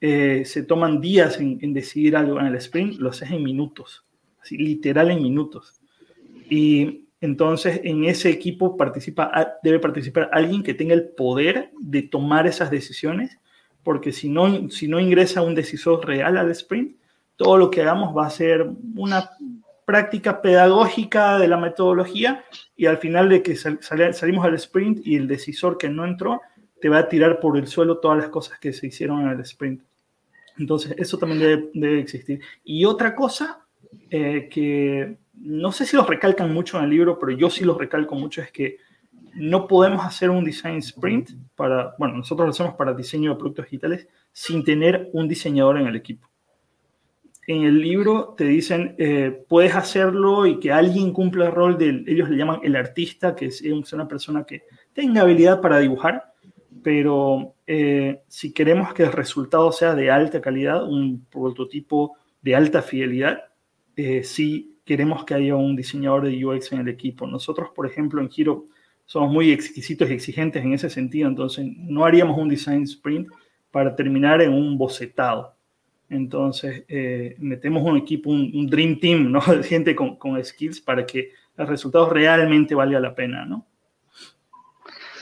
eh, se toman días en, en, decidir algo. En el sprint lo haces en minutos, así, literal en minutos. Y entonces, en ese equipo participa, debe participar alguien que tenga el poder de tomar esas decisiones, porque si no, si no ingresa un decisor real al sprint, todo lo que hagamos va a ser una práctica pedagógica de la metodología y al final de que salimos al sprint y el decisor que no entró te va a tirar por el suelo todas las cosas que se hicieron en el sprint. Entonces, eso también debe, existir. Y otra cosa eh, que no sé si los recalcan mucho en el libro, pero yo sí los recalco mucho, es que no podemos hacer un design sprint para, bueno, nosotros lo hacemos para diseño de productos digitales sin tener un diseñador en el equipo. En el libro te dicen, eh, puedes hacerlo y que alguien cumpla el rol de, ellos le llaman el artista, que es una persona que tenga habilidad para dibujar, pero eh, si queremos que el resultado sea de alta calidad, un prototipo de alta fidelidad, eh, sí queremos que haya un diseñador de UX en el equipo. Nosotros, por ejemplo, en Giro somos muy exquisitos y exigentes en ese sentido, entonces no haríamos un design sprint para terminar en un bocetado. Entonces, eh, metemos un equipo, un, dream team, ¿no? Gente con, con, skills para que el resultado realmente valga la pena, ¿no?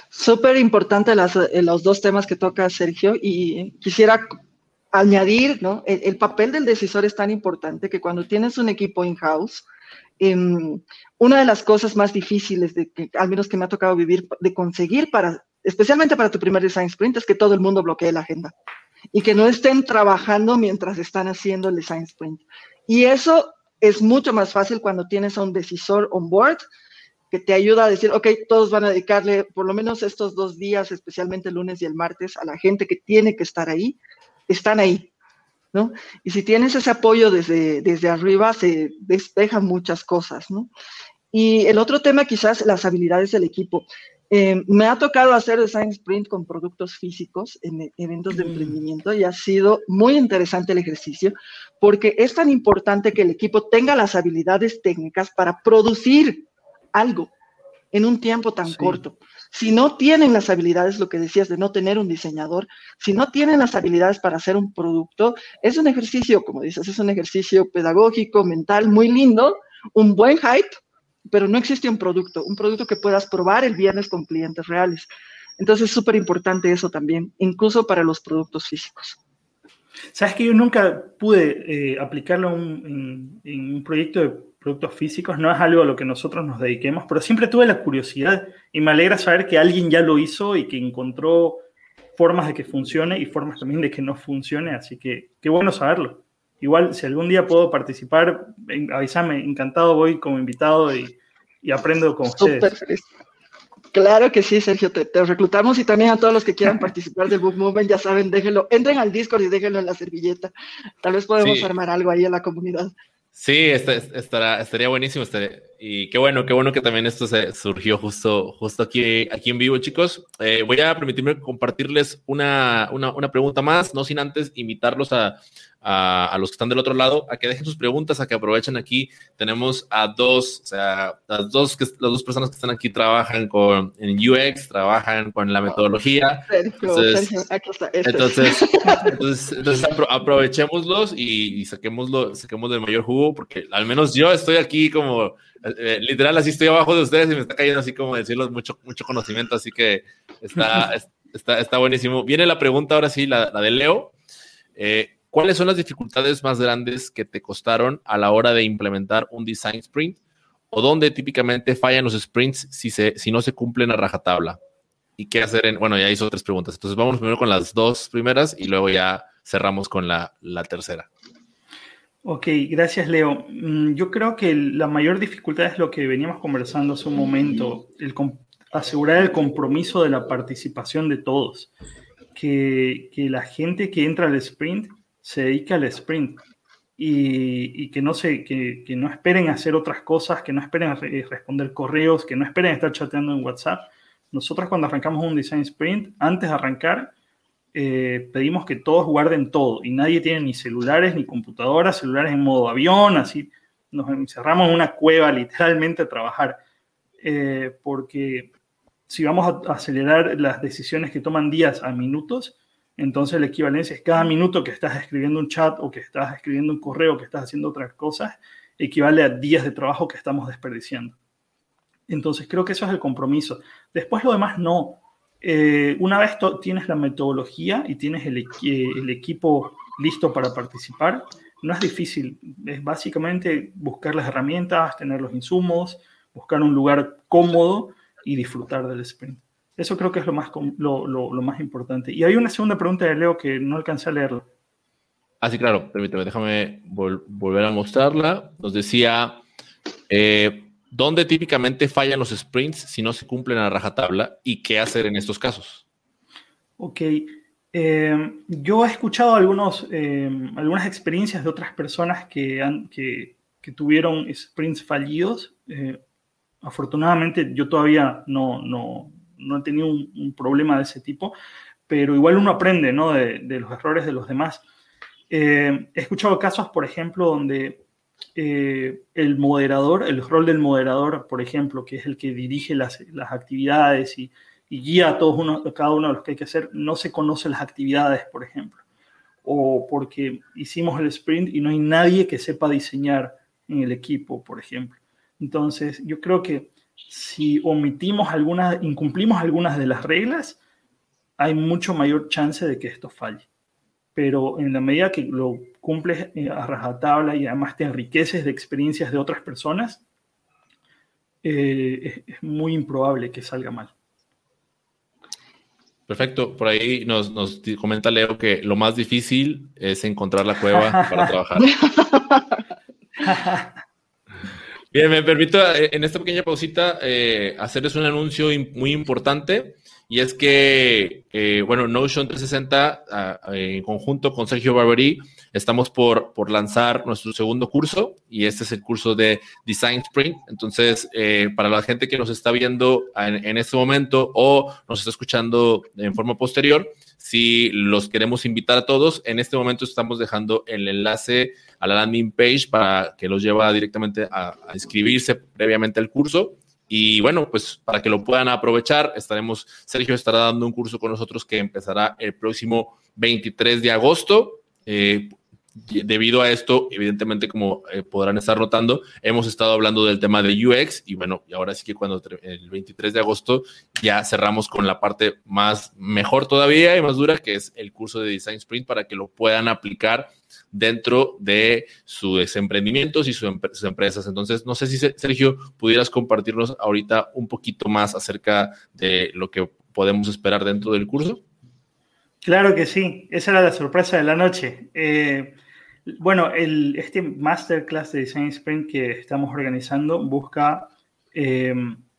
Súper importante eh, los dos temas que toca Sergio y quisiera añadir, ¿no? El, papel del decisor es tan importante que cuando tienes un equipo in-house, em, una de las cosas más difíciles, de al menos que me ha tocado vivir, de conseguir para, especialmente para tu primer design sprint, es que todo el mundo bloquee la agenda y que no estén trabajando mientras están haciendo el design sprint. Y eso es mucho más fácil cuando tienes a un decisor on board que te ayuda a decir, ok, todos van a dedicarle por lo menos estos dos días, especialmente el lunes y el martes, a la gente que tiene que estar ahí están ahí, ¿no? Y si tienes ese apoyo desde, desde arriba, se despejan muchas cosas, ¿no? Y el otro tema quizás las habilidades del equipo. Eh, me ha tocado hacer design sprint con productos físicos en eventos de mm. emprendimiento y ha sido muy interesante el ejercicio porque es tan importante que el equipo tenga las habilidades técnicas para producir algo en un tiempo tan corto si no tienen las habilidades, lo que decías de no tener un diseñador, si no tienen las habilidades para hacer un producto, es un ejercicio, como dices, es un ejercicio pedagógico, mental, muy lindo, un buen hype, pero no existe un producto, un producto que puedas probar el viernes con clientes reales. Entonces es súper importante eso también, incluso para los productos físicos. Sabes que yo nunca pude eh, aplicarlo en, en, un proyecto de productos físicos, no es algo a lo que nosotros nos dediquemos, pero siempre tuve la curiosidad y me alegra saber que alguien ya lo hizo y que encontró formas de que funcione y formas también de que no funcione, así que qué bueno saberlo. Igual, si algún día puedo participar, avísame, encantado voy como invitado y, y aprendo con ustedes. Claro que sí, Sergio, te, reclutamos y también a todos los que quieran participar del Book Movement, ya saben, déjenlo, entren al Discord y déjenlo en la servilleta. Tal vez podemos armar algo ahí en la comunidad. Sí, estará, estaría buenísimo. Y qué bueno, qué bueno que también esto se surgió justo, justo aquí, aquí en vivo, chicos. Eh, voy a permitirme compartirles una, una, una, pregunta más, no sin antes invitarlos a, a, los que están del otro lado a que dejen sus preguntas, a que aprovechen aquí. Tenemos a dos, o sea, las dos, que, las dos personas que están aquí trabajan con, en UX, trabajan con la metodología. entonces, entonces, entonces, aprovechémoslos y, saquémoslo, saquemos del mayor jugo, porque al menos yo estoy aquí como eh, literal, así estoy abajo de ustedes y me está cayendo así como decirlos mucho, mucho conocimiento, así que está, está, está buenísimo. Viene la pregunta ahora sí, la, la de Leo. Eh, ¿Cuáles son las dificultades más grandes que te costaron a la hora de implementar un design sprint? ¿O dónde típicamente fallan los sprints si, se, si no se cumplen a rajatabla? ¿Y qué hacer en...? Bueno, ya hizo tres preguntas. Entonces vamos primero con las dos primeras y luego ya cerramos con la, la tercera. Ok, gracias Leo. Mm, yo creo que la mayor dificultad es lo que veníamos conversando hace un momento, el asegurar el compromiso de la participación de todos, que, que, la gente que entra al sprint se dedique al sprint y, que, no se, que, no esperen hacer otras cosas, que no esperen responder correos, que no esperen estar chateando en WhatsApp. Nosotros cuando arrancamos un design sprint, antes de arrancar, eh, pedimos que todos guarden todo y nadie tiene ni celulares ni computadoras, celulares en modo avión, así nos encerramos en una cueva literalmente a trabajar, eh, porque si vamos a acelerar las decisiones que toman días a minutos, entonces la equivalencia es cada minuto que estás escribiendo un chat o que estás escribiendo un correo, que estás haciendo otras cosas, equivale a días de trabajo que estamos desperdiciando. Entonces creo que eso es el compromiso. Después lo demás no. Eh, una vez tienes la metodología y tienes el, el, equipo listo para participar, no es difícil. Es básicamente buscar las herramientas, tener los insumos, buscar un lugar cómodo y disfrutar del sprint. Eso creo que es lo más, lo, lo, lo más importante. Y hay una segunda pregunta de Leo que no alcancé a leerla. Ah, sí, claro, permíteme, déjame volver a mostrarla. Nos decía, eh, ¿Dónde típicamente fallan los sprints si no se cumplen a rajatabla y qué hacer en estos casos? Ok. Eh, yo he escuchado algunos, eh, algunas experiencias de otras personas que, han, que, que tuvieron sprints fallidos. Afortunadamente yo todavía no, no, no he tenido un, problema de ese tipo, pero igual uno aprende ¿no? de, los errores de los demás. he escuchado casos, por ejemplo, donde eh, el moderador, el rol del moderador, por ejemplo, que es el que dirige las, las actividades y, guía a todos uno, cada uno de los que hay que hacer, no se conoce las actividades, por ejemplo. O porque hicimos el sprint y no hay nadie que sepa diseñar en el equipo, por ejemplo. Entonces, yo creo que si omitimos algunas, incumplimos algunas de las reglas, hay mucho mayor chance de que esto falle. Pero en la medida que lo cumples eh, a rajatabla y además te enriqueces de experiencias de otras personas, eh, es, es, muy improbable que salga mal. Perfecto, por ahí nos, nos, comenta Leo que lo más difícil es encontrar la cueva para trabajar. Bien, me permito eh, en esta pequeña pausita eh, hacerles un anuncio muy importante. Y es que, eh, bueno, Notion 360, uh, en conjunto con Sergio Barberi, estamos por, por lanzar nuestro segundo curso y este es el curso de Design Sprint. Entonces, eh, para la gente que nos está viendo en, en, este momento o nos está escuchando en forma posterior, si los queremos invitar a todos, en este momento estamos dejando el enlace a la landing page para que los lleva directamente a, a inscribirse previamente al curso. Y bueno, pues para que lo puedan aprovechar, estaremos, Sergio estará dando un curso con nosotros que empezará el próximo 23 de agosto. Eh, debido a esto, evidentemente, como eh, podrán estar notando, hemos estado hablando del tema de UX y bueno, y ahora sí que cuando el 23 de agosto ya cerramos con la parte más mejor todavía y más dura, que es el curso de Design Sprint para que lo puedan aplicar dentro de sus emprendimientos y sus empresas. Entonces, no sé si Sergio pudieras compartirnos ahorita un poquito más acerca de lo que podemos esperar dentro del curso. Claro que sí, esa era la sorpresa de la noche. Eh, bueno, el, este masterclass de Design Sprint que estamos organizando busca eh,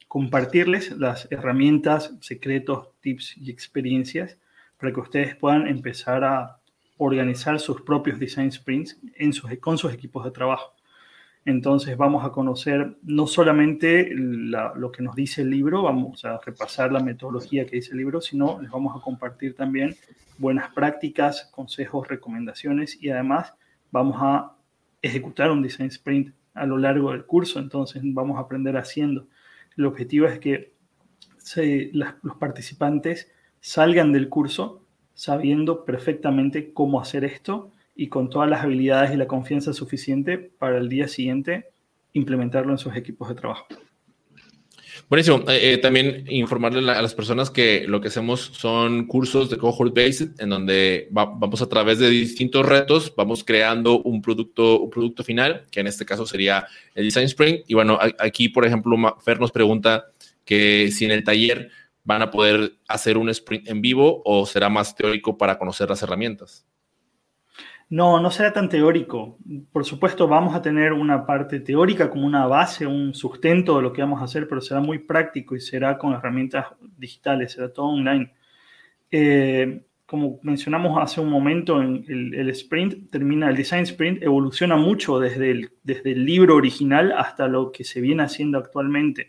compartirles las herramientas, secretos, tips y experiencias para que ustedes puedan empezar a organizar sus propios design sprints en sus, con sus equipos de trabajo. Entonces vamos a conocer no solamente lo que nos dice el libro, vamos a repasar la metodología que dice el libro, sino les vamos a compartir también buenas prácticas, consejos, recomendaciones y además vamos a ejecutar un design sprint a lo largo del curso, entonces vamos a aprender haciendo. El objetivo es que los participantes salgan del curso sabiendo perfectamente cómo hacer esto y con todas las habilidades y la confianza suficiente para el día siguiente implementarlo en sus equipos de trabajo. Buenísimo. Eh, eh, también informarle a las personas que lo que hacemos son cursos de cohort based, en donde vamos a través de distintos retos, vamos creando un producto, un producto final, que en este caso sería el Design Sprint. Y bueno, aquí, por ejemplo, Fer nos pregunta que si en el taller van a poder hacer un sprint en vivo o será más teórico para conocer las herramientas. No, no será tan teórico. Por supuesto, vamos a tener una parte teórica como una base, un sustento de lo que vamos a hacer, pero será muy práctico y será con herramientas digitales, será todo online. Eh, como mencionamos hace un momento, en el, sprint termina, el design sprint evoluciona mucho desde el, desde el libro original hasta lo que se viene haciendo actualmente.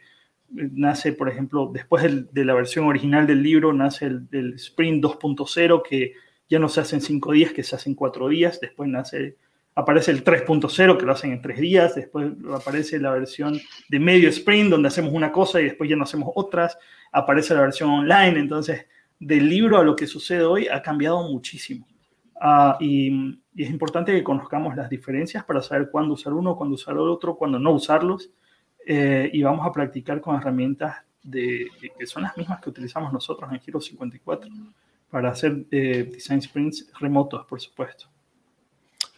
Nace, por ejemplo, después de la versión original del libro, nace el, el sprint 2.0 que ya no se hace en cinco días, que se hace en cuatro días, después nace, aparece el 3.0, que lo hacen en tres días, después aparece la versión de medio sprint, donde hacemos una cosa y después ya no hacemos otras, aparece la versión online, entonces del libro a lo que sucede hoy ha cambiado muchísimo. Ah, y, es importante que conozcamos las diferencias para saber cuándo usar uno, cuándo usar el otro, cuándo no usarlos. Eh, y vamos a practicar con herramientas que son las mismas que utilizamos nosotros en Giro 54 para hacer eh, design sprints remotos, por supuesto.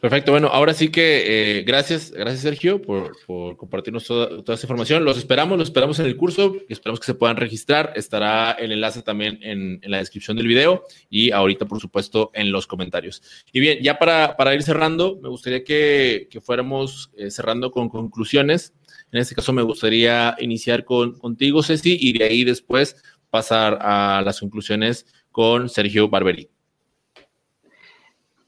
Perfecto, bueno, ahora sí que eh, gracias, gracias Sergio por, compartirnos toda, toda, esa información. Los esperamos, los esperamos en el curso, esperamos que se puedan registrar. Estará el enlace también en, la descripción del video y ahorita, por supuesto, en los comentarios. Y bien, ya para, ir cerrando, me gustaría que, que fuéramos eh, cerrando con conclusiones. En este caso, me gustaría iniciar con, contigo, Ceci, y de ahí después pasar a las conclusiones con Sergio Barberi.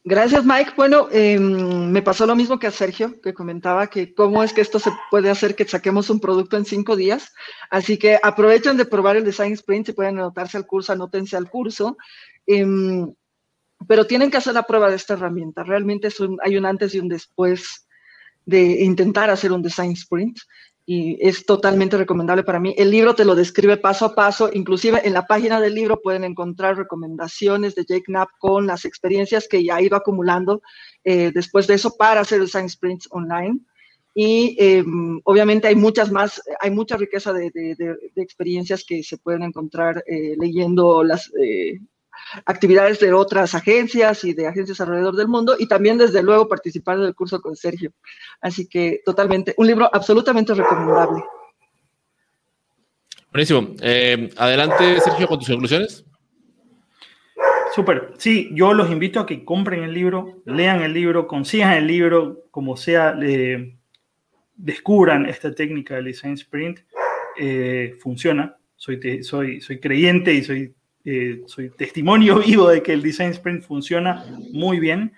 Gracias, Mike. Bueno, em, me pasó lo mismo que a Sergio, que comentaba que cómo es que esto se puede hacer que saquemos un producto en cinco días. Así que aprovechen de probar el Design Sprint. Si pueden anotarse al curso, anótense al curso. Em, pero tienen que hacer la prueba de esta herramienta. Realmente hay un antes y un después de intentar hacer un Design Sprint y es totalmente recomendable para mí. El libro te lo describe paso a paso, inclusive en la página del libro pueden encontrar recomendaciones de Jake Knapp con las experiencias que ya ha ido acumulando eh, después de eso para hacer el Science Sprints online. Y em, obviamente hay muchas más, hay mucha riqueza de, experiencias que se pueden encontrar eh, leyendo las, eh, actividades de otras agencias y de agencias alrededor del mundo y también desde luego participar del curso con Sergio. Así que totalmente, un libro absolutamente recomendable. Buenísimo. Eh, adelante, Sergio, con tus conclusiones. Súper. Sí, yo los invito a que compren el libro, lean el libro, consigan el libro, como sea, descubran esta técnica del design sprint. Eh, funciona. Soy, soy, soy creyente y soy eh, soy testimonio vivo de que el Design Sprint funciona muy bien.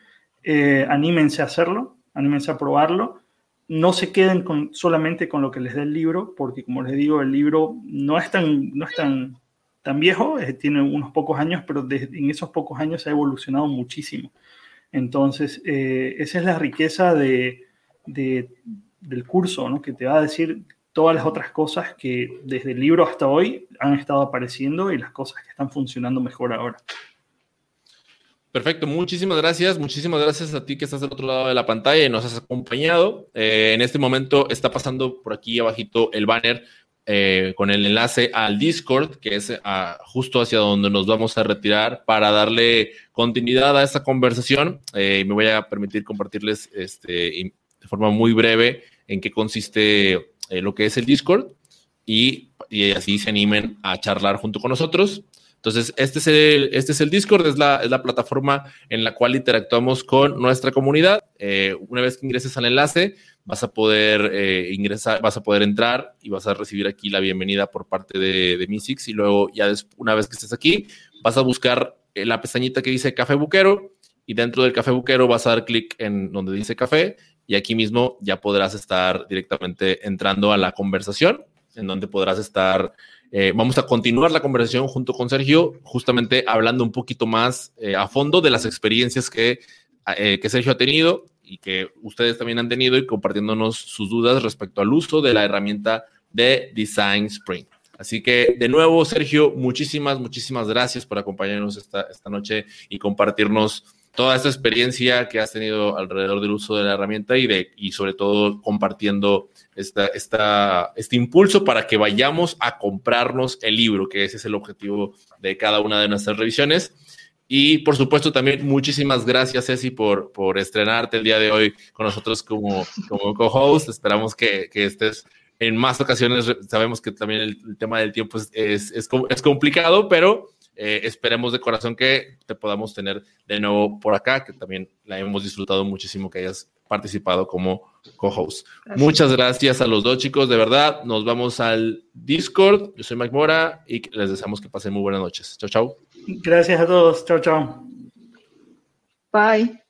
Eh, anímense a hacerlo, anímense a probarlo. No se queden solamente con lo que les dé el libro, porque como les digo, el libro no es tan, no es tan, tan viejo, tiene unos pocos años, pero en esos pocos años ha evolucionado muchísimo. Entonces, eh, esa es la riqueza de, del curso, ¿no? que te va a decir todas las otras cosas que desde el libro hasta hoy han estado apareciendo y las cosas que están funcionando mejor ahora. Perfecto, muchísimas gracias, muchísimas gracias a ti que estás del otro lado de la pantalla y nos has acompañado. Eh, en este momento está pasando por aquí abajito el banner eh, con el enlace al Discord, que es ah, justo hacia donde nos vamos a retirar para darle continuidad a esta conversación. Eh, me voy a permitir compartirles este, de forma muy breve en qué consiste eh, lo que es el Discord y, así se animen a charlar junto con nosotros. Entonces, este es el, este es el Discord, es la, es la plataforma en la cual interactuamos con nuestra comunidad. Eh, una vez que ingreses al enlace, vas a poder eh, ingresar, vas a poder entrar y vas a recibir aquí la bienvenida por parte de, de Misix. Y luego, ya una vez que estés aquí, vas a buscar la pestañita que dice Café Buquero y dentro del Café Buquero vas a dar clic en donde dice Café y aquí mismo ya podrás estar directamente entrando a la conversación, en donde podrás estar, eh, vamos a continuar la conversación junto con Sergio, justamente hablando un poquito más eh, a fondo de las experiencias que, eh, que Sergio ha tenido y que ustedes también han tenido y compartiéndonos sus dudas respecto al uso de la herramienta de Design Spring. Así que de nuevo, Sergio, muchísimas, muchísimas gracias por acompañarnos esta, esta noche y compartirnos toda esta experiencia que has tenido alrededor del uso de la herramienta y, de, y sobre todo compartiendo esta, esta, este impulso para que vayamos a comprarnos el libro, que ese es el objetivo de cada una de nuestras revisiones. Y por supuesto también muchísimas gracias, Ceci, por, por estrenarte el día de hoy con nosotros como, como co-host. Esperamos que, que estés en más ocasiones. Sabemos que también el, tema del tiempo es, es, es, es complicado, pero eh, esperemos de corazón que te podamos tener de nuevo por acá, que también la hemos disfrutado muchísimo que hayas participado como co-host. Muchas gracias a los dos chicos, de verdad. Nos vamos al Discord. Yo soy Mike Mora y les deseamos que pasen muy buenas noches. Chao, chao. Gracias a todos. Chao, chao. Bye.